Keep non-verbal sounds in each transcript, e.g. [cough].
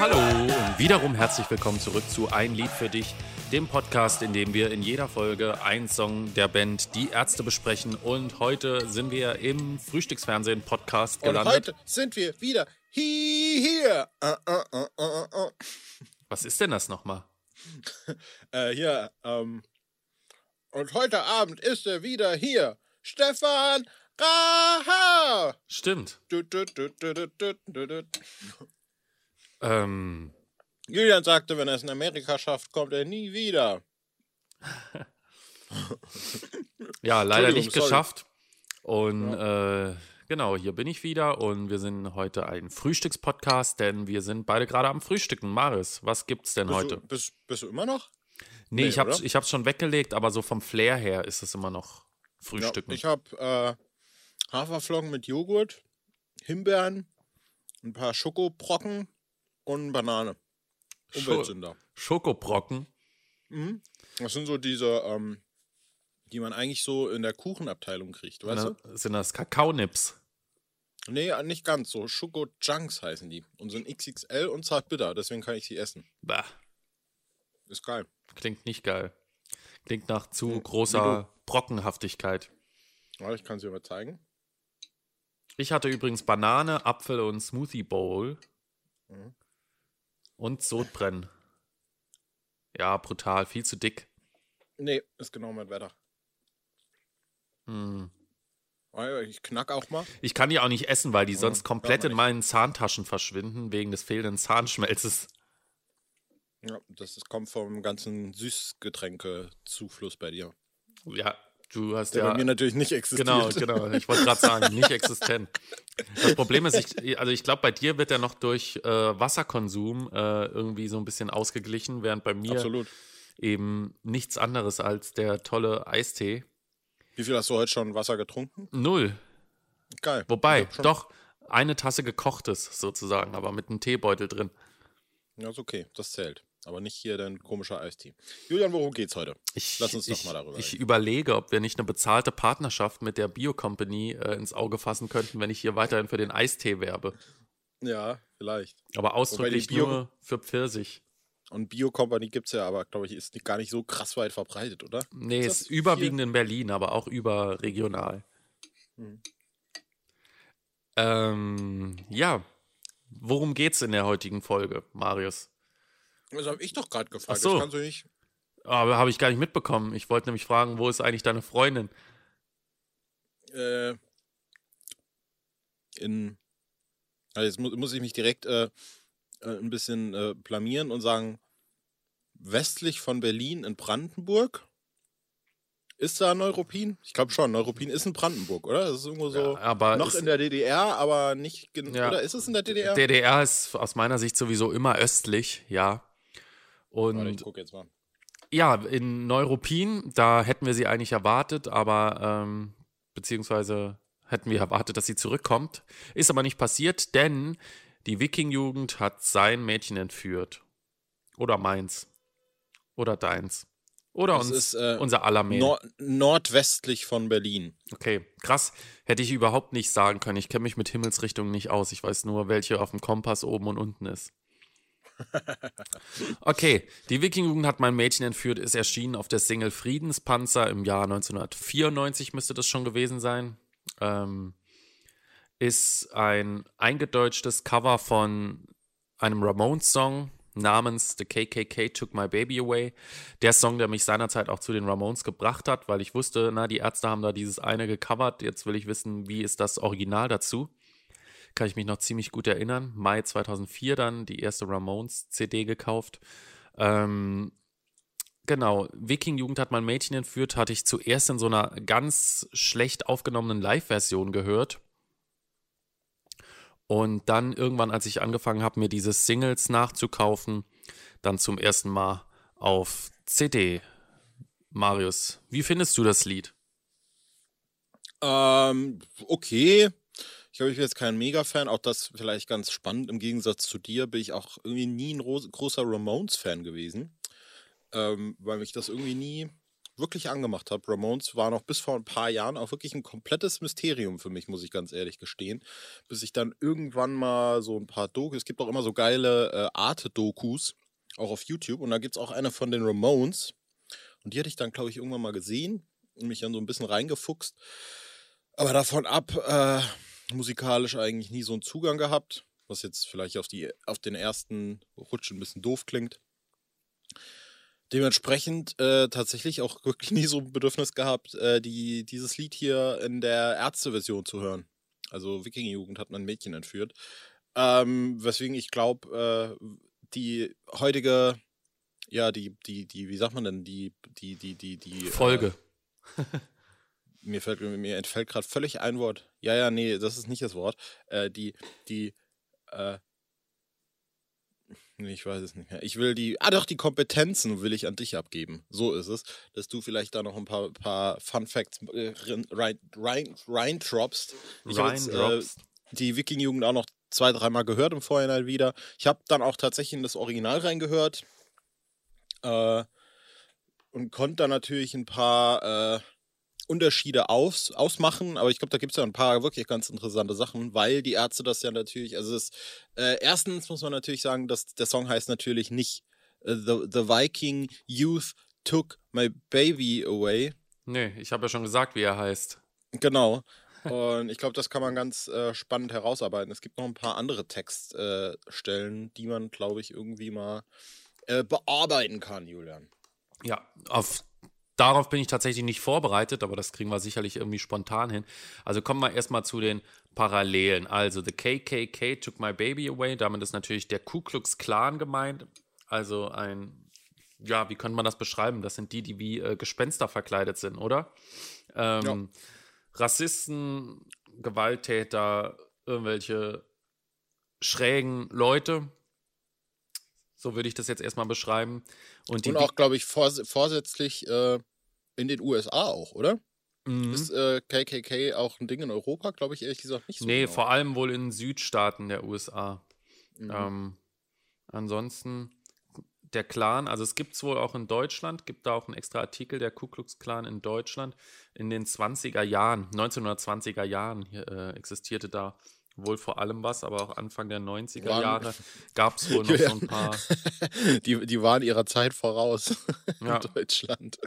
Hallo und wiederum herzlich willkommen zurück zu Ein Lied für dich, dem Podcast, in dem wir in jeder Folge einen Song der Band Die Ärzte besprechen. Und heute sind wir im Frühstücksfernsehen-Podcast Und gelandet. heute sind wir wieder hier. Äh, äh, äh. Was ist denn das nochmal? [laughs] Äh, hier, ähm. Und heute Abend ist er wieder hier. Stefan Raha. Stimmt. Du, du, du. Ähm, Julian sagte, wenn er es in Amerika schafft, kommt er nie wieder. [laughs] ja, leider nicht sorry. geschafft. Und äh, genau, hier bin ich wieder und wir sind heute ein Frühstückspodcast, denn wir sind beide gerade am Frühstücken. Maris, was gibt's denn Bist heute? Du, bist, bist du immer noch? Nee, Nee, ich hab's, oder? ich hab's schon weggelegt, aber so vom Flair her ist es immer noch Frühstücken. Ja, ich habe äh, Haferflocken mit Joghurt, Himbeeren, ein paar Schokobrocken und Banane. Umweltsünder. Schokobrocken. Mhm. Das sind so diese, ähm, die man eigentlich so in der Kuchenabteilung kriegt, weißt ne? Sind das Kakaonips? du? Nee, nicht ganz. So Schoko-Junks heißen die. Und sind XXL und zart bitter, deswegen kann ich sie essen. Bah, Ist geil. klingt nicht geil. Klingt nach zu Hm, großer Brockenhaftigkeit. Ich kann sie mal zeigen. Ich hatte übrigens Banane, Apfel und Smoothie Bowl. Mhm. Und Sodbrennen. Ja, brutal, viel zu dick. Nee, ist genau mein Wetter. Hm. Ich knack auch mal. Ich kann die auch nicht essen, weil die sonst komplett in meinen Zahntaschen verschwinden, wegen des fehlenden Zahnschmelzes. Ja, das kommt vom ganzen Süßgetränkezufluss bei dir. Ja, du hast Der ja. bei mir natürlich nicht existiert. Genau, genau. Ich wollte gerade sagen, nicht existent. Das Problem ist, ich, also ich glaube, bei dir wird er noch durch äh, Wasserkonsum äh, irgendwie so ein bisschen ausgeglichen, während bei mir Absolut. eben nichts anderes als der tolle Eistee. Wie viel hast du heute schon Wasser getrunken? Null. Geil. Wobei, doch, eine Tasse gekochtes sozusagen, aber mit einem Teebeutel drin. Ja, ist okay. Das zählt. Aber nicht hier dein komischer Eistee. Julian, worum geht's heute? Ich, Lass uns doch ich, mal darüber Ich reden. überlege, ob wir nicht eine bezahlte Partnerschaft mit der Bio-Company äh, ins Auge fassen könnten, wenn ich hier weiterhin für den Eistee werbe. Ja, vielleicht. Aber ausdrücklich Bio- nur für Pfirsich. Und Bio-Company gibt's ja aber, glaube ich, ist gar nicht so krass weit verbreitet, oder? Nee, Ist ist überwiegend in Berlin, aber auch überregional. Hm. Ähm, ja, worum geht's in der heutigen Folge, Marius? Das habe ich doch gerade gefragt. Ach so. Das kannst du nicht. Aber habe ich gar nicht mitbekommen. Ich wollte nämlich fragen, wo ist eigentlich deine Freundin? Äh, in. Also jetzt muss, muss ich mich direkt äh, äh, ein bisschen äh, blamieren und sagen: westlich von Berlin in Brandenburg. Ist da Neuruppin? Ich glaube schon. Neuruppin ist in Brandenburg, oder? Das ist irgendwo so. Ja, aber noch in der DDR, aber nicht. gen- Ja. Oder ist es in der DDR? DDR ist aus meiner Sicht sowieso immer östlich, ja. Warte, ich Und guck jetzt mal. ja, in Neuruppin, da hätten wir sie eigentlich erwartet, aber ähm, beziehungsweise hätten wir erwartet, dass sie zurückkommt. Ist aber nicht passiert, denn die Wiking-Jugend hat sein Mädchen entführt. Oder meins. Oder deins. Oder Das uns, ist, äh, unser aller Mädchen. Nor nordwestlich von Berlin. Okay, krass. Hätte ich überhaupt nicht sagen können. Ich kenne mich mit Himmelsrichtungen nicht aus. Ich weiß nur, welche auf dem Kompass oben und unten ist. Okay, die Wiking-Jugend hat mein Mädchen entführt, ist erschienen auf der Single Friedenspanzer im Jahr 1994, müsste das schon gewesen sein. Ähm, ist ein eingedeutschtes Cover von einem Ramones-Song namens The KKK Took My Baby Away. Der Song, der mich seinerzeit auch zu den Ramones gebracht hat, weil ich wusste, na, die Ärzte haben da dieses eine gecovert. Jetzt will ich wissen, wie ist das Original dazu. Kann ich mich noch ziemlich gut erinnern. Mai 2004 dann die erste Ramones-CD gekauft. Ähm, genau, Wiking-Jugend hat mein Mädchen entführt, hatte ich zuerst in so einer ganz schlecht aufgenommenen Live-Version gehört. Und dann irgendwann, als ich angefangen habe, mir diese Singles nachzukaufen, dann zum ersten Mal auf CD. Marius, wie findest du das Lied? Ähm, okay. Glaube, ich bin jetzt kein Mega-Fan. Auch das vielleicht ganz spannend. Im Gegensatz zu dir bin ich auch irgendwie nie ein ro- großer Ramones-Fan gewesen. Ähm, weil mich das irgendwie nie wirklich angemacht hat. Ramones war noch bis vor ein paar Jahren auch wirklich ein komplettes Mysterium für mich, muss ich ganz ehrlich gestehen. Bis ich dann irgendwann mal so ein paar Dokus, es gibt auch immer so geile äh, Arte-Dokus, auch auf YouTube. Und da gibt es auch eine von den Ramones. Und die hatte ich dann, glaube ich, irgendwann mal gesehen und mich dann so ein bisschen reingefuchst. Aber davon ab, äh, musikalisch eigentlich nie so einen Zugang gehabt, was jetzt vielleicht auf, die, auf den ersten Rutsch ein bisschen doof klingt. Dementsprechend äh, tatsächlich auch [laughs] wirklich nie so ein Bedürfnis gehabt, äh, die, dieses Lied hier in der Ärzte-Version zu hören. Also Wikingerjugend hat mein Mädchen entführt. Ähm, weswegen ich glaube, äh, die heutige, ja, die, die, die, wie sagt man denn, die, die, die, die, die äh, Folge. [laughs] mir fällt mir entfällt gerade völlig ein Wort. Ja, ja, nee, das ist nicht das Wort. Äh, die, die, äh, nee, ich weiß es nicht mehr. Ich will die, ah doch, die Kompetenzen will ich an dich abgeben. So ist es, dass du vielleicht da noch ein paar, paar Fun Facts äh, rein, rein, rein droppst. Ich habe jetzt äh, die Wiking-Jugend auch noch zwei, dreimal gehört im Vorhinein wieder. Ich habe dann auch tatsächlich in das Original reingehört äh, und konnte dann natürlich ein paar äh, Unterschiede aus, ausmachen, aber ich glaube, da gibt es ja ein paar wirklich ganz interessante Sachen, weil die Ärzte das ja natürlich, also es, äh, erstens muss man natürlich sagen, dass der Song heißt natürlich nicht uh, the, the Viking Youth Took My Baby Away. Nee, ich habe ja schon gesagt, wie er heißt. Genau. [laughs] Und ich glaube, das kann man ganz äh, spannend herausarbeiten. Es gibt noch ein paar andere Textstellen, äh, die man, glaube ich, irgendwie mal äh, bearbeiten kann, Julian. Ja, auf darauf bin ich tatsächlich nicht vorbereitet, aber das kriegen wir sicherlich irgendwie spontan hin. Also kommen wir erstmal zu den Parallelen. Also The KKK took my baby away. Damit ist natürlich der Ku Klux Klan gemeint. Also ein, ja, wie könnte man das beschreiben? Das sind die, die wie äh, Gespenster verkleidet sind, oder? Ähm, ja. Rassisten, Gewalttäter, irgendwelche schrägen Leute. So würde ich das jetzt erstmal beschreiben. Und, Und auch, glaube ich, vors vorsätzlich äh, in den USA auch, oder? Mhm. Ist äh, KKK auch ein Ding in Europa? Glaube ich ehrlich gesagt nicht so. Nee, genau. vor allem wohl in Südstaaten der USA. Mhm. Ähm, ansonsten der Clan, also es gibt es wohl auch in Deutschland, gibt da auch einen extra Artikel, der Ku Klux Klan in Deutschland in den 20er Jahren, 1920er Jahren hier, äh, existierte da wohl vor allem was, aber auch Anfang der 90er waren, Jahre [laughs] gab es wohl noch ja. so ein paar. [laughs] Die, die waren ihrer Zeit voraus [laughs] ja. in Deutschland.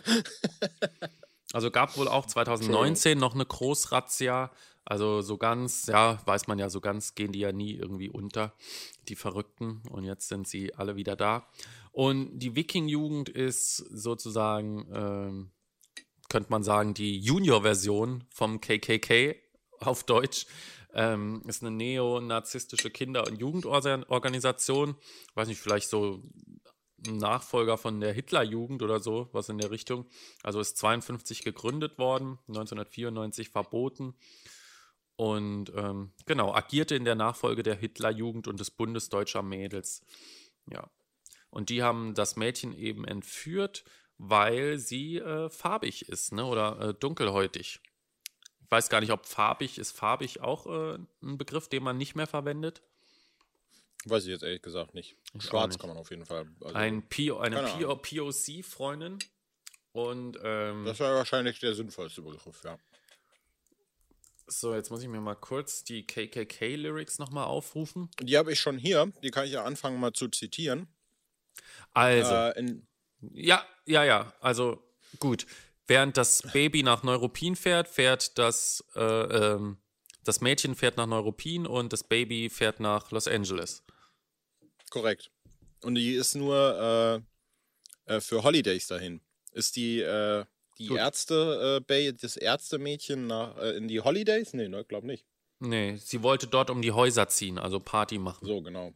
Also gab wohl auch 2019 noch eine Großrazzia. Also so ganz, ja, weiß man ja, so ganz gehen die ja nie irgendwie unter, die Verrückten. Und jetzt sind sie alle wieder da. Und die Wiking-Jugend ist sozusagen, ähm, könnte man sagen, die Junior-Version vom KKK auf Deutsch. Ähm, ist eine neonazistische Kinder- und Jugendorganisation. Weiß nicht, vielleicht so ein Nachfolger von der Hitlerjugend oder so, was in der Richtung. Also ist 52 gegründet worden, 1994 verboten und ähm, genau, agierte in der Nachfolge der Hitlerjugend und des Bundes deutscher Mädels. Ja. Und die haben das Mädchen eben entführt, weil sie äh, farbig ist, ne? Oder äh, dunkelhäutig weiß gar nicht, ob farbig ist farbig auch äh, ein Begriff, den man nicht mehr verwendet. Weiß ich jetzt ehrlich gesagt nicht. Ich Schwarz nicht. kann man auf jeden Fall. Also, ein P eine POC-Freundin. Und ähm, das wäre wahrscheinlich der sinnvollste Begriff, ja. So, jetzt muss ich mir mal kurz die KKK-Lyrics nochmal aufrufen. Die habe ich schon hier. Die kann ich ja anfangen mal zu zitieren. Also. Äh, ja, ja, ja. Also, gut. Während das Baby nach Neuruppin fährt, fährt das, äh, ähm, das Mädchen fährt nach Neuruppin und das Baby fährt nach Los Angeles. Korrekt. Und die ist nur äh, äh, für Holidays dahin. Ist die, äh, die Ärzte, äh, das Ärztemädchen nach, äh, in die Holidays? Nee, ne, glaub nicht. Nee, sie wollte dort um die Häuser ziehen, also Party machen. So, genau.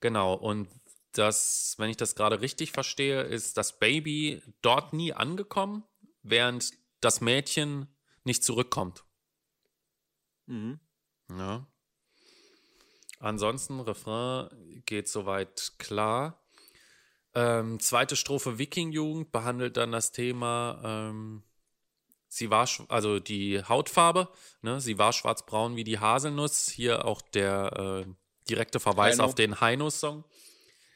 Genau, und das, wenn ich das gerade richtig verstehe, ist das Baby dort nie angekommen während das Mädchen nicht zurückkommt. Mhm. Ja. Ansonsten, Refrain geht soweit klar. Ähm, zweite Strophe Wiking-Jugend behandelt dann das Thema, ähm, sie war, also die Hautfarbe, ne, sie war schwarzbraun wie die Haselnuss. Hier auch der äh, direkte Verweis Heino. auf den Heino-Song.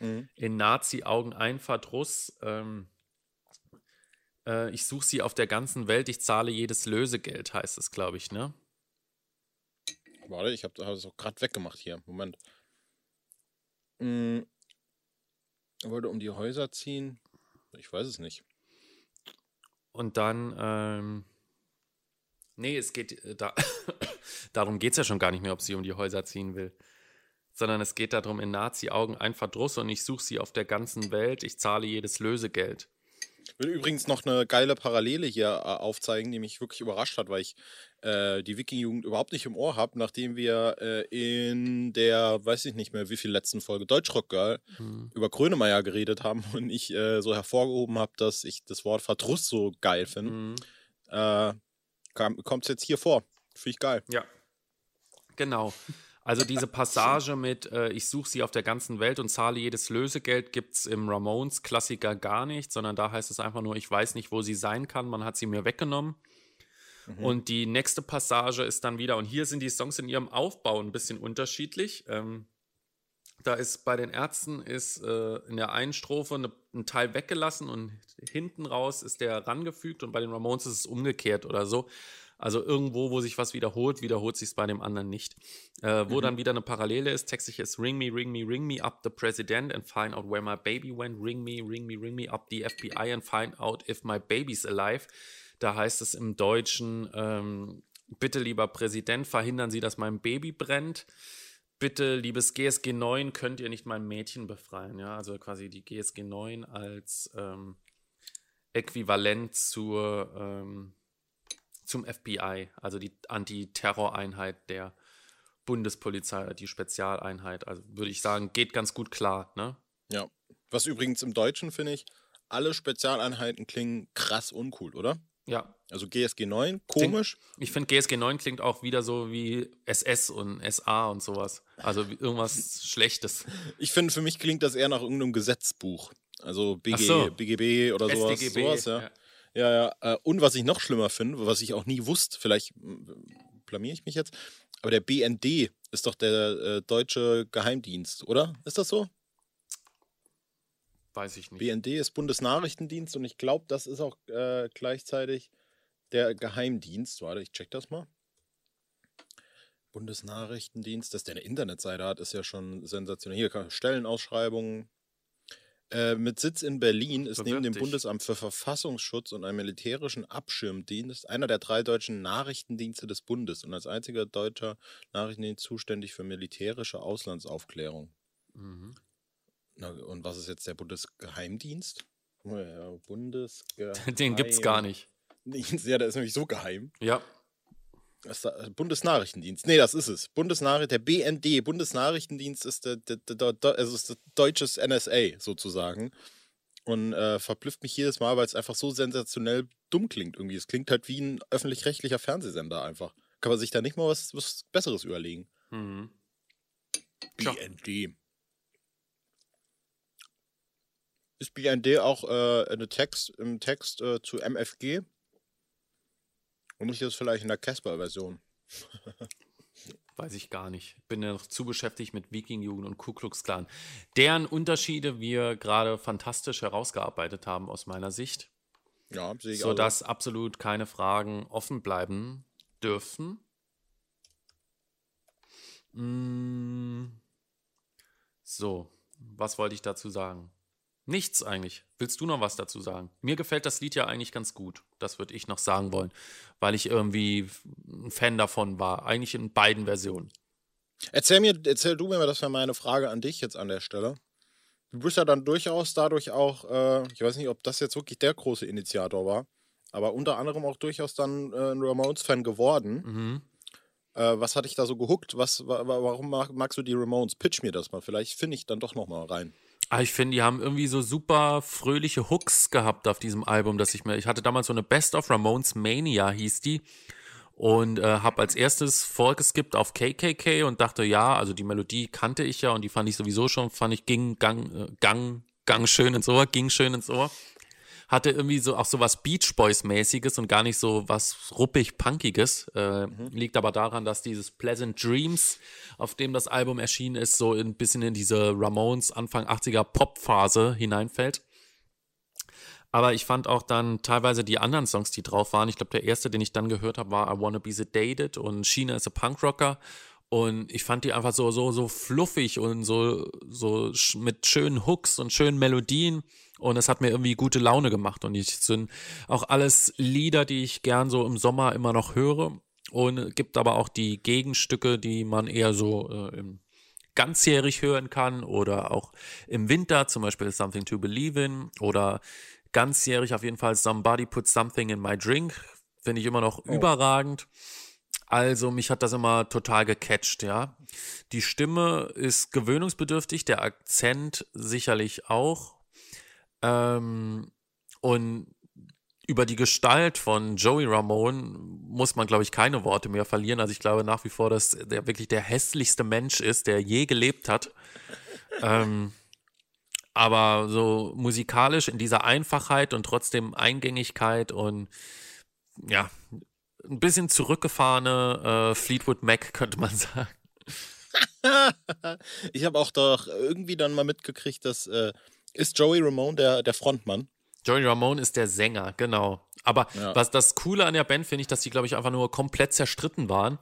Mhm. In Nazi-Augen ein Verdruss. Ähm, Äh, ich suche sie auf der ganzen Welt, ich zahle jedes Lösegeld, heißt es, glaube ich, ne? Warte, ich habe das auch gerade weggemacht hier. Moment. Hm, wollte um die Häuser ziehen. Ich weiß es nicht. Und dann, ähm, nee, es geht, äh, da, [coughs] darum geht es ja schon gar nicht mehr, ob sie um die Häuser ziehen will. Sondern es geht darum, in Nazi-Augen ein Verdruss und ich suche sie auf der ganzen Welt, ich zahle jedes Lösegeld. Ich will übrigens noch eine geile Parallele hier äh, aufzeigen, die mich wirklich überrascht hat, weil ich äh, die Wiking-Jugend überhaupt nicht im Ohr habe, nachdem wir äh, in der, weiß ich nicht mehr, wie viel letzten Folge Deutschrock Girl mhm. über Grönemeyer geredet haben [laughs] und ich äh, so hervorgehoben habe, dass ich das Wort Verdruss so geil finde. Mhm. Äh, Kommt es jetzt hier vor. Finde ich geil. Ja. Genau. Also diese Passage mit äh, ich suche sie auf der ganzen Welt und zahle jedes Lösegeld gibt es im Ramones-Klassiker gar nicht, sondern da heißt es einfach nur, ich weiß nicht, wo sie sein kann, man hat sie mir weggenommen. Mhm. Und die nächste Passage ist dann wieder, und hier sind die Songs in ihrem Aufbau ein bisschen unterschiedlich. Ähm, da ist bei den Ärzten ist äh, in der einen Strophe eine, ein Teil weggelassen und hinten raus ist der rangefügt und bei den Ramones ist es umgekehrt oder so. Also irgendwo, wo sich was wiederholt, wiederholt sich es bei dem anderen nicht. Äh, wo mhm. dann wieder eine Parallele ist, textlich ist Ring me, ring me, ring me up the president and find out where my baby went. Ring me, ring me, ring me up the FBI and find out if my baby's alive. Da heißt es im Deutschen, ähm, bitte lieber Präsident, verhindern Sie, dass mein Baby brennt. Bitte, liebes GSG 9, könnt ihr nicht mein Mädchen befreien. Ja, also quasi die GSG 9 als ähm, Äquivalent zur ähm, zum FBI, also die Antiterroreinheit der Bundespolizei, die Spezialeinheit. Also würde ich sagen, geht ganz gut klar, ne? Ja. Was übrigens im Deutschen finde ich, alle Spezialeinheiten klingen krass uncool, oder? Ja. Also GSG 9, komisch. Ich finde GSG 9 klingt auch wieder so wie SS und SA und sowas. Also irgendwas [laughs] Schlechtes. Ich finde, für mich klingt das eher nach irgendeinem Gesetzbuch. Also BG, so. BGB oder sowas. SDGB, sowas ja. ja. Ja, ja. Äh, und was ich noch schlimmer finde, was ich auch nie wusste, vielleicht blamier ich mich jetzt, aber der BND ist doch der äh, deutsche Geheimdienst, oder? Ist das so? Weiß ich nicht. BND ist Bundesnachrichtendienst und ich glaube, das ist auch äh, gleichzeitig der Geheimdienst. Warte, ich check das mal. Bundesnachrichtendienst, dass der eine Internetseite hat, ist ja schon sensationell. Hier Stellenausschreibungen, äh, mit Sitz in Berlin ist neben dem Bundesamt für Verfassungsschutz und einem militärischen Abschirmdienst einer der drei deutschen Nachrichtendienste des Bundes und als einziger deutscher Nachrichtendienst zuständig für militärische Auslandsaufklärung. Mhm. Na, und was ist jetzt der Bundesgeheimdienst? Ja, Bundesgeheim [laughs] Den gibt's gar nicht. [laughs] Ja, der ist nämlich so geheim. Ja. Das ist der Bundesnachrichtendienst. Nee, das ist es. Bundesnachricht, der BND, Bundesnachrichtendienst ist der, der, der, der also ist deutsches NSA sozusagen. Und äh, verblüfft mich jedes Mal, weil es einfach so sensationell dumm klingt irgendwie. Es klingt halt wie ein öffentlich-rechtlicher Fernsehsender einfach. Kann man sich da nicht mal was, was Besseres überlegen. Mhm. BND. Ist BND auch äh, eine Text, im Text äh, zu MFG? Und nicht das vielleicht in der Casper-Version? [laughs] Weiß ich gar nicht. Bin ja noch zu beschäftigt mit Viking-Jugend und Ku Klux Klan. Deren Unterschiede wir gerade fantastisch herausgearbeitet haben aus meiner Sicht. Ja, sehe ich Sodass also. absolut keine Fragen offen bleiben dürfen. Mm. So, was wollte ich dazu sagen? Nichts eigentlich. Willst du noch was dazu sagen? Mir gefällt das Lied ja eigentlich ganz gut. Das würde ich noch sagen wollen, weil ich irgendwie ein Fan davon war. Eigentlich in beiden Versionen. Erzähl mir, erzähl du mir, das wäre meine Frage an dich jetzt an der Stelle. Du bist ja dann durchaus dadurch auch, äh, ich weiß nicht, ob das jetzt wirklich der große Initiator war, aber unter anderem auch durchaus dann äh, ein Ramones-Fan geworden. Mhm. Äh, was hat dich da so gehuckt? Was, warum magst du die Ramones? Pitch mir das mal. Vielleicht finde ich dann doch noch mal rein. Ah, ich finde, die haben irgendwie so super fröhliche Hooks gehabt auf diesem Album, dass ich mir, ich hatte damals so eine Best of Ramones Mania hieß die. Und äh, habe als erstes vorgeskippt auf KKK und dachte, ja, also die Melodie kannte ich ja und die fand ich sowieso schon, fand ich ging gang, äh, gang, gang schön ins Ohr, ging schön ins Ohr hatte irgendwie so auch so was Beach Boys mäßiges und gar nicht so was ruppig punkiges. Äh, mhm. Liegt aber daran, dass dieses Pleasant Dreams, auf dem das Album erschienen ist, so ein bisschen in diese Ramones Anfang 80er Pop Phase hineinfällt. Aber ich fand auch dann teilweise die anderen Songs, die drauf waren. Ich glaube, der erste, den ich dann gehört habe, war I Wanna Be Sedated und China is a Punk Rocker. Und ich fand die einfach so, so, so fluffig und so, so mit schönen Hooks und schönen Melodien. Und es hat mir irgendwie gute Laune gemacht. Und ich sind auch alles Lieder, die ich gern so im Sommer immer noch höre. Und gibt aber auch die Gegenstücke, die man eher so äh, im ganzjährig hören kann oder auch im Winter, zum Beispiel Something to Believe in oder ganzjährig auf jeden Fall Somebody Put Something in My Drink. Finde ich immer noch oh. überragend. Also mich hat das immer total gecatcht, ja. Die Stimme ist gewöhnungsbedürftig, der Akzent sicherlich auch. Ähm, und über die Gestalt von Joey Ramone muss man, glaube ich, keine Worte mehr verlieren. Also ich glaube nach wie vor, dass der wirklich der hässlichste Mensch ist, der je gelebt hat. ähm, aber so musikalisch in dieser Einfachheit und trotzdem Eingängigkeit und ja, ein bisschen zurückgefahrene äh, Fleetwood Mac, [laughs] könnte man sagen. [laughs] ich habe auch doch irgendwie dann mal mitgekriegt, dass äh, ist Joey Ramone der, der Frontmann? Joey Ramone ist der Sänger, genau. Aber ja. was das Coole an der Band finde ich, dass die, glaube ich, einfach nur komplett zerstritten waren.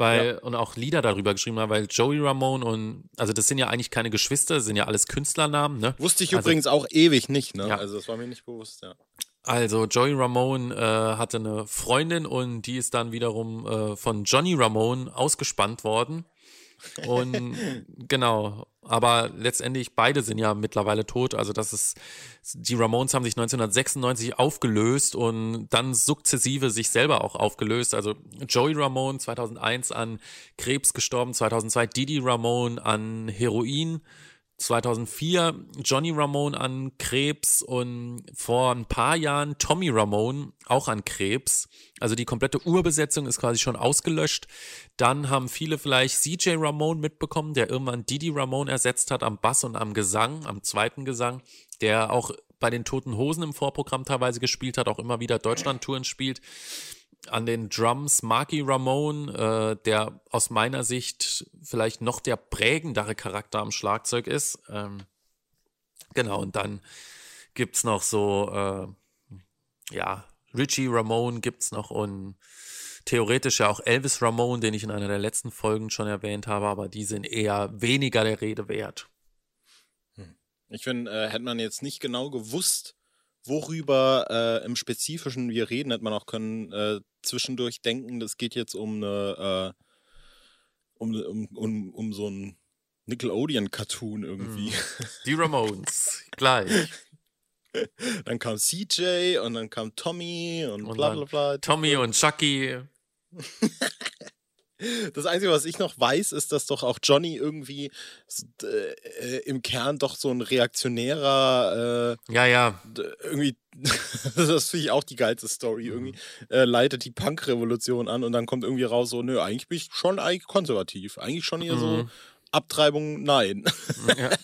Weil, ja. und auch Lieder darüber geschrieben haben, weil Joey Ramone und, also das sind ja eigentlich keine Geschwister, das sind ja alles Künstlernamen, ne? Wusste ich also, übrigens auch ewig nicht, ne? Ja. Also das war mir nicht bewusst, ja. Also Joey Ramone äh, hatte eine Freundin und die ist dann wiederum äh, von Johnny Ramone ausgespannt worden. Und genau, aber letztendlich beide sind ja mittlerweile tot. Also das ist, die Ramones haben sich 1996 aufgelöst und dann sukzessive sich selber auch aufgelöst. Also Joey Ramone 2001 an Krebs gestorben, 2002 Didi Ramone an Heroin, 2004 Johnny Ramone an Krebs und vor ein paar Jahren Tommy Ramone auch an Krebs. Also die komplette Urbesetzung ist quasi schon ausgelöscht. Dann haben viele vielleicht CJ Ramone mitbekommen, der irgendwann Didi Ramone ersetzt hat am Bass und am Gesang, am zweiten Gesang, der auch bei den Toten Hosen im Vorprogramm teilweise gespielt hat, auch immer wieder Deutschland-Touren spielt an den Drums Marky Ramone, äh, der aus meiner Sicht vielleicht noch der prägendere Charakter am Schlagzeug ist. Ähm, genau, und dann gibt es noch so, äh, ja, Richie Ramone gibt es noch und theoretisch ja auch Elvis Ramone, den ich in einer der letzten Folgen schon erwähnt habe, aber die sind eher weniger der Rede wert. Hm. Ich finde, äh, hätte man jetzt nicht genau gewusst, worüber äh, im Spezifischen wir reden, hätte man auch können äh, zwischendurch denken, das geht jetzt um eine, äh, um, um, um, um so ein Nickelodeon-Cartoon irgendwie. Mhm. [laughs] Die Ramones, gleich. [laughs] Dann kam CJ und dann kam Tommy und, und bla bla bla. Tommy und Chucky. [laughs] Das Einzige, was ich noch weiß, ist, dass doch auch Johnny irgendwie äh, im Kern doch so ein reaktionärer. Äh, ja, ja. Irgendwie, [laughs] das finde ich auch die geilste Story. Mhm. Irgendwie äh, leitet die Punk-Revolution an und dann kommt irgendwie raus, so, nö, eigentlich bin ich schon eigentlich konservativ. Eigentlich schon hier mhm. so Abtreibung, nein. Ja. [laughs]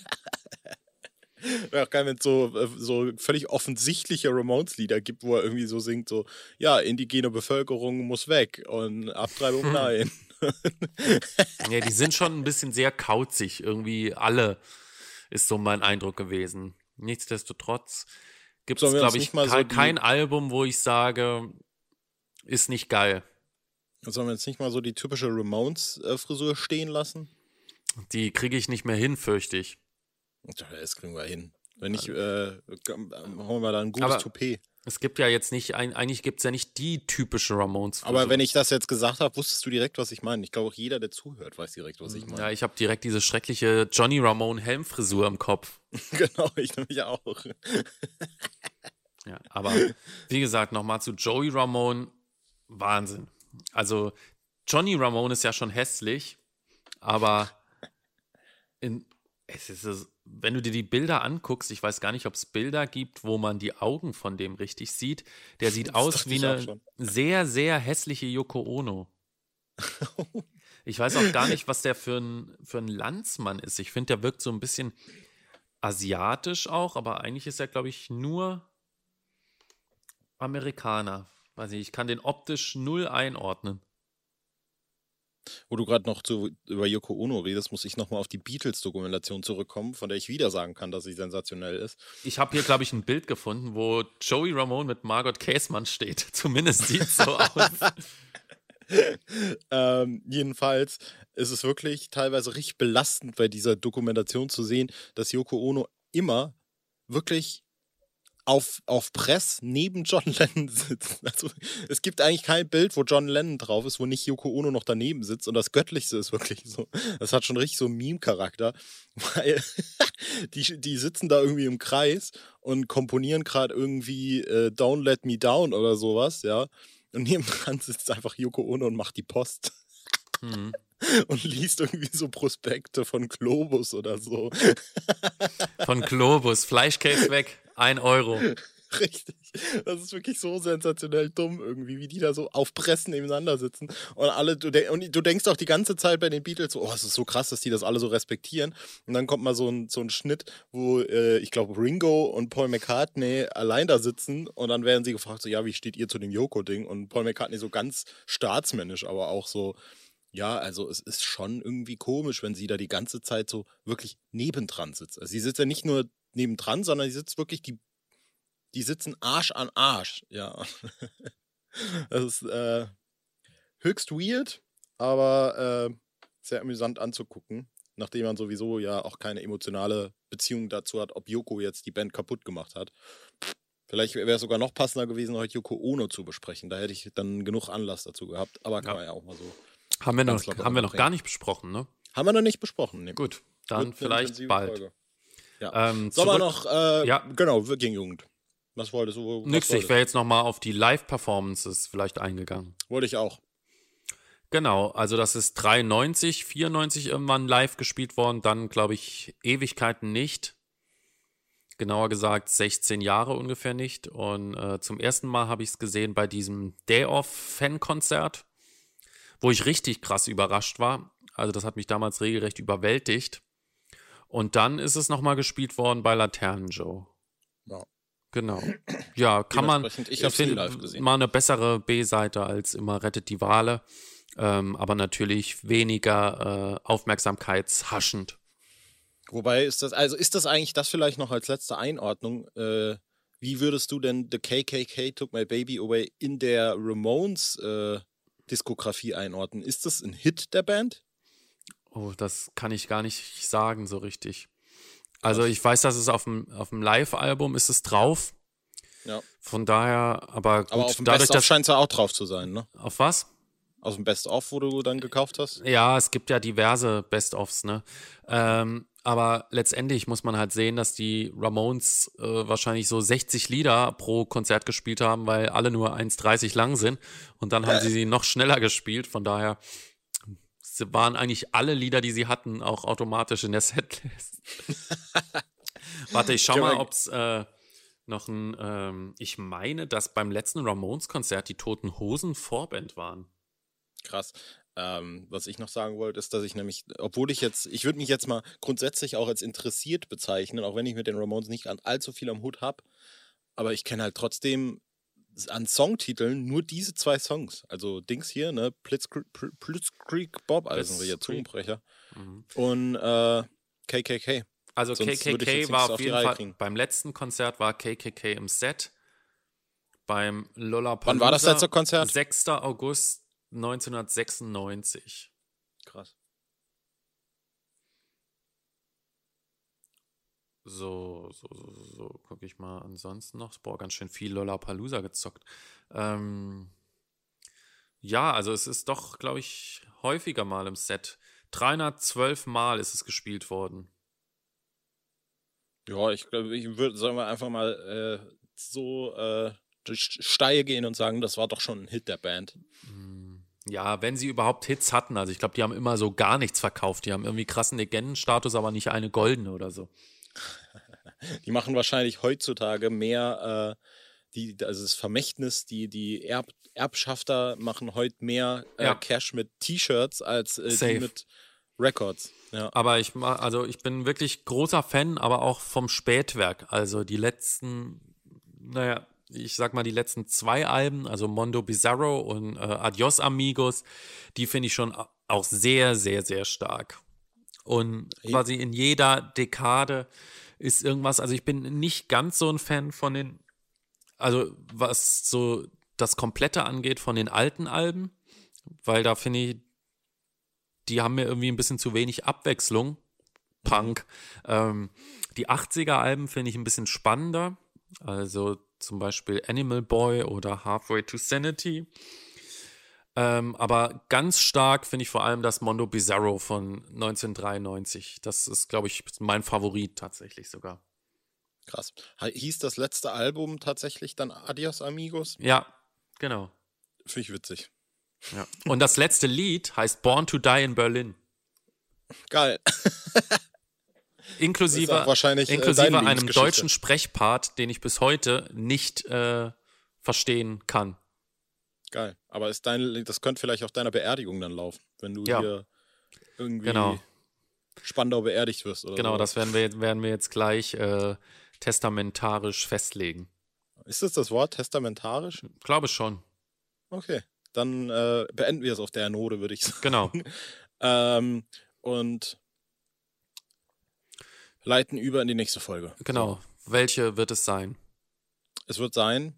Wäre auch geil, wenn es so, äh, so völlig offensichtliche Ramones-Lieder gibt, wo er irgendwie so singt, so, ja, indigene Bevölkerung muss weg und Abtreibung, [laughs] nein. [laughs] ja, die sind schon ein bisschen sehr kauzig, irgendwie alle, ist so mein Eindruck gewesen. Nichtsdestotrotz gibt es, glaube ich, kein, so kein Album, wo ich sage, ist nicht geil. Sollen wir jetzt nicht mal so die typische Ramones-Frisur stehen lassen? Die kriege ich nicht mehr hin, fürchte ich. Das kriegen wir hin. Wenn nicht, äh, machen wir da ein gutes Toupet. Es gibt ja jetzt nicht, eigentlich gibt es ja nicht die typische Ramones. -Frisur. Aber wenn ich das jetzt gesagt habe, wusstest du direkt, was ich meine. Ich glaube auch jeder, der zuhört, weiß direkt, was ich meine. Ja, ich habe direkt diese schreckliche Johnny Ramone Helmfrisur im Kopf. [laughs] genau, ich nämlich auch. [laughs] ja, aber wie gesagt, nochmal zu Joey Ramone. Wahnsinn. Also, Johnny Ramone ist ja schon hässlich, aber in, es ist wenn du dir die Bilder anguckst, ich weiß gar nicht, ob es Bilder gibt, wo man die Augen von dem richtig sieht. Der sieht [laughs] das aus wie eine sehr, sehr hässliche Yoko Ono. [laughs] Ich weiß auch gar nicht, was der für ein, für ein Landsmann ist. Ich finde, der wirkt so ein bisschen asiatisch auch, aber eigentlich ist er, glaube ich, nur Amerikaner. Weiß nicht, ich kann den optisch null einordnen. Wo du gerade noch zu, über Yoko Ono redest, muss ich nochmal auf die Beatles-Dokumentation zurückkommen, von der ich wieder sagen kann, dass sie sensationell ist. Ich habe hier, glaube ich, ein Bild gefunden, wo Joey Ramone mit Margot Käßmann steht. [laughs] Zumindest sieht es so aus. [laughs] ähm, jedenfalls ist es wirklich teilweise richtig belastend bei dieser Dokumentation zu sehen, dass Yoko Ono immer wirklich auf, auf Press neben John [laughs] Lennon sitzt. Also, es gibt eigentlich kein Bild, wo John Lennon drauf ist, wo nicht Yoko Ono noch daneben sitzt. Und das Göttlichste ist wirklich so. Das hat schon richtig so einen Meme-Charakter. [laughs] Weil die, die sitzen da irgendwie im Kreis und komponieren gerade irgendwie äh, Don't Let Me Down oder sowas, ja. Und nebendran sitzt einfach Yoko Ono und macht die Post. Mhm. [laughs] Und liest irgendwie so Prospekte von Globus oder so. Von Globus. Fleischcase weg. Ein Euro. [laughs] Richtig. Das ist wirklich so sensationell dumm irgendwie, wie die da so auf Pressen nebeneinander sitzen. Und alle, du, de und du denkst auch die ganze Zeit bei den Beatles so, oh, es ist so krass, dass die das alle so respektieren. Und dann kommt mal so ein, so ein Schnitt, wo äh, ich glaube Ringo und Paul McCartney allein da sitzen und dann werden sie gefragt, so, ja, wie steht ihr zu dem Yoko-Ding? Und Paul McCartney so ganz staatsmännisch, aber auch so, ja, also es ist schon irgendwie komisch, wenn sie da die ganze Zeit so wirklich nebendran sitzt. Also sie sitzt ja nicht nur nebendran, sondern sie sitzt wirklich die die sitzen Arsch an Arsch, ja. [laughs] das ist äh, höchst weird, aber äh, sehr amüsant anzugucken, nachdem man sowieso ja auch keine emotionale Beziehung dazu hat, ob Yoko jetzt die Band kaputt gemacht hat. Vielleicht wäre es sogar noch passender gewesen, heute Yoko Ono zu besprechen. Da hätte ich dann genug Anlass dazu gehabt. Aber kann ja. man ja auch mal so. Haben wir noch, haben wir noch gar nicht besprochen, ne? Haben wir noch nicht besprochen. Nee. Gut, dann Wird vielleicht bald. Folge. Ja. Ähm, Sommer noch, äh, ja. genau, Jugend. Was wolltest du? Was Nix, wolltest? ich wäre jetzt nochmal auf die Live-Performances vielleicht eingegangen. Wollte ich auch. Genau, also das ist 93, 94 irgendwann live gespielt worden, dann glaube ich Ewigkeiten nicht. Genauer gesagt 16 Jahre ungefähr nicht. Und äh, zum ersten Mal habe ich es gesehen bei diesem Day-Off-Fan-Konzert, wo ich richtig krass überrascht war. Also das hat mich damals regelrecht überwältigt. Und dann ist es nochmal gespielt worden bei Laternen Joe. Ja. Genau. Ja, kann man. Ich, ich finde mal eine bessere B-Seite als immer rettet die Wale. Ähm, aber natürlich weniger äh, aufmerksamkeitshaschend. Wobei ist das, also ist das eigentlich das vielleicht noch als letzte Einordnung? Äh, wie würdest du denn The KKK Took My Baby Away in der Ramones äh, Diskografie einordnen? Ist das ein Hit der Band? Oh, das kann ich gar nicht sagen so richtig. Also ich weiß, dass es auf dem, auf dem Live-Album ist es drauf. Ja. Von daher, aber gut, aber auf dem dadurch, Best-of scheint es ja auch drauf zu sein, ne? Auf was? Aus dem Best-of, wo du dann gekauft hast? Ja, es gibt ja diverse Best-ofs, ne? Ähm, aber letztendlich muss man halt sehen, dass die Ramones äh, wahrscheinlich so 60 Lieder pro Konzert gespielt haben, weil alle nur 1,30 lang sind. Und dann haben sie sie noch schneller gespielt. Von daher waren eigentlich alle Lieder, die sie hatten, auch automatisch in der Setlist. [laughs] Warte, ich schau mal, ob es äh, noch ein. Ähm, ich meine, dass beim letzten Ramones-Konzert die Toten Hosen Vorband waren. Krass. Ähm, was ich noch sagen wollte, ist, dass ich nämlich, obwohl ich jetzt, ich würde mich jetzt mal grundsätzlich auch als interessiert bezeichnen, auch wenn ich mit den Ramones nicht allzu viel am Hut habe, aber ich kenne halt trotzdem an Songtiteln nur diese zwei Songs. Also Dings hier, ne? Blitzkrieg, Blitzkrieg Bob, also hier Zungenbrecher. Mhm. Und äh, KKK. Also Sonst KKK war auf jeden Fall, kriegen. beim letzten Konzert war KKK im Set. Beim Lollapalooza. Wann war das letzte Konzert? 6. August 1996. Krass. So, so, so, so, gucke ich mal ansonsten noch. Boah, ganz schön viel Lollapalooza gezockt. Ähm, ja, also es ist doch, glaube ich, häufiger mal im Set. 312 Mal ist es gespielt worden. Ja, ich glaube, ich würde, sagen wir einfach mal äh, so äh, steil gehen und sagen, das war doch schon ein Hit der Band. Hm, ja, wenn sie überhaupt Hits hatten. Also ich glaube, die haben immer so gar nichts verkauft. Die haben irgendwie krassen Legendenstatus, aber nicht eine goldene oder so. Die machen wahrscheinlich heutzutage mehr, äh, die, also das Vermächtnis, die, die Erb, Erbschafter machen heute mehr äh, ja. Cash mit T-Shirts als äh, die mit Records. Ja. Aber ich also ich bin wirklich großer Fan, aber auch vom Spätwerk. Also die letzten, naja, ich sag mal, die letzten zwei Alben, also Mondo Bizarro und äh, Adios Amigos, die finde ich schon auch sehr, sehr, sehr stark. Und quasi in jeder Dekade ist irgendwas, also ich bin nicht ganz so ein Fan von den, also was so das Komplette angeht, von den alten Alben, weil da finde ich, die haben mir irgendwie ein bisschen zu wenig Abwechslung. Punk. Ähm, die 80er-Alben finde ich ein bisschen spannender. Also zum Beispiel Animal Boy oder Halfway to Sanity. Ähm, aber ganz stark finde ich vor allem das Mondo Bizarro von 1993. Das ist, glaube ich, mein Favorit tatsächlich sogar. Krass. Hieß das letzte Album tatsächlich dann Adios Amigos? Ja, genau. Finde ich witzig. Ja. Und das letzte Lied heißt Born to Die in Berlin. Geil. [laughs] Inklusive, wahrscheinlich, äh, inklusive einem deutschen Sprechpart, den ich bis heute nicht äh, verstehen kann. Geil. Aber ist dein, das könnte vielleicht auf deiner Beerdigung dann laufen, wenn du Ja. hier irgendwie Genau. Spandau beerdigt wirst oder Genau, so. das werden wir, werden wir jetzt gleich äh, testamentarisch festlegen. Ist das das Wort testamentarisch? Glaube schon. Okay. Dann äh, beenden wir es auf der Note, würde ich sagen. Genau. [laughs] Ähm, und leiten über in die nächste Folge. Genau. Welche wird es sein? Es wird sein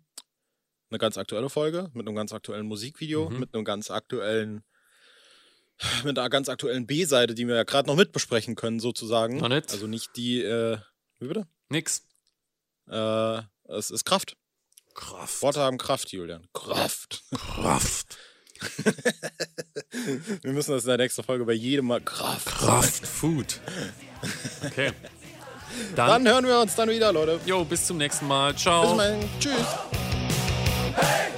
eine ganz aktuelle Folge mit einem ganz aktuellen Musikvideo, Mhm. mit einem ganz aktuellen, mit einer ganz aktuellen B-Seite, die wir ja gerade noch mitbesprechen können, sozusagen. Noch nicht. Also nicht die, äh, wie bitte? Nix. Äh, es ist Kraft. Kraft. Worte haben Kraft, Julian. Kraft. Kraft. [laughs] Wir müssen das in der nächsten Folge bei jedem Mal Kraft. Kraft. Food. Okay. Dann Dann, hören wir uns dann wieder, Leute. jo, bis zum nächsten Mal. Ciao. Bis mal. Tschüss. Hey! [laughs]